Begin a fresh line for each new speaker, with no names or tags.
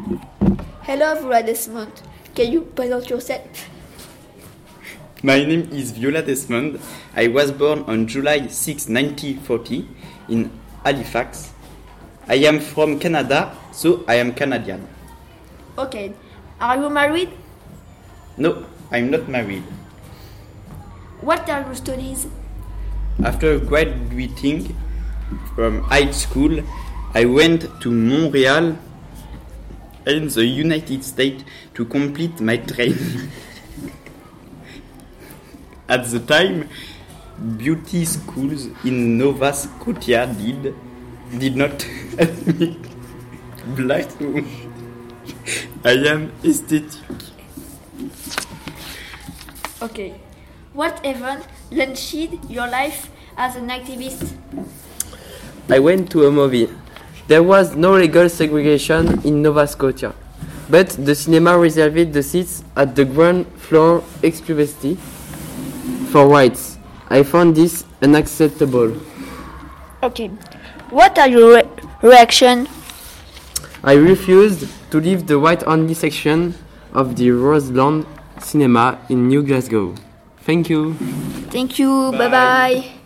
Hello, Viola Desmond. Can you present yourself?
My name is Viola Desmond. I was born on July 6, 1940 in Halifax. I am from Canada, so I am Canadian.
Okay. Are you married?
No, I'm not married.
What are your studies?
After graduating from high school, I went to Montreal in the United States to complete my training. At the time, beauty schools in Nova Scotia did did not help me. Black. I am aesthetic.
Okay. What event launched your life as an activist?
I went to a movie. There was no legal segregation in Nova Scotia, but the cinema reserved the seats at the ground floor exclusively for whites. I found this unacceptable.
Okay. What are your re- reaction?
I refused to leave the white-only section of the Roseland Cinema in New Glasgow. Thank you.
Thank you. Bye bye.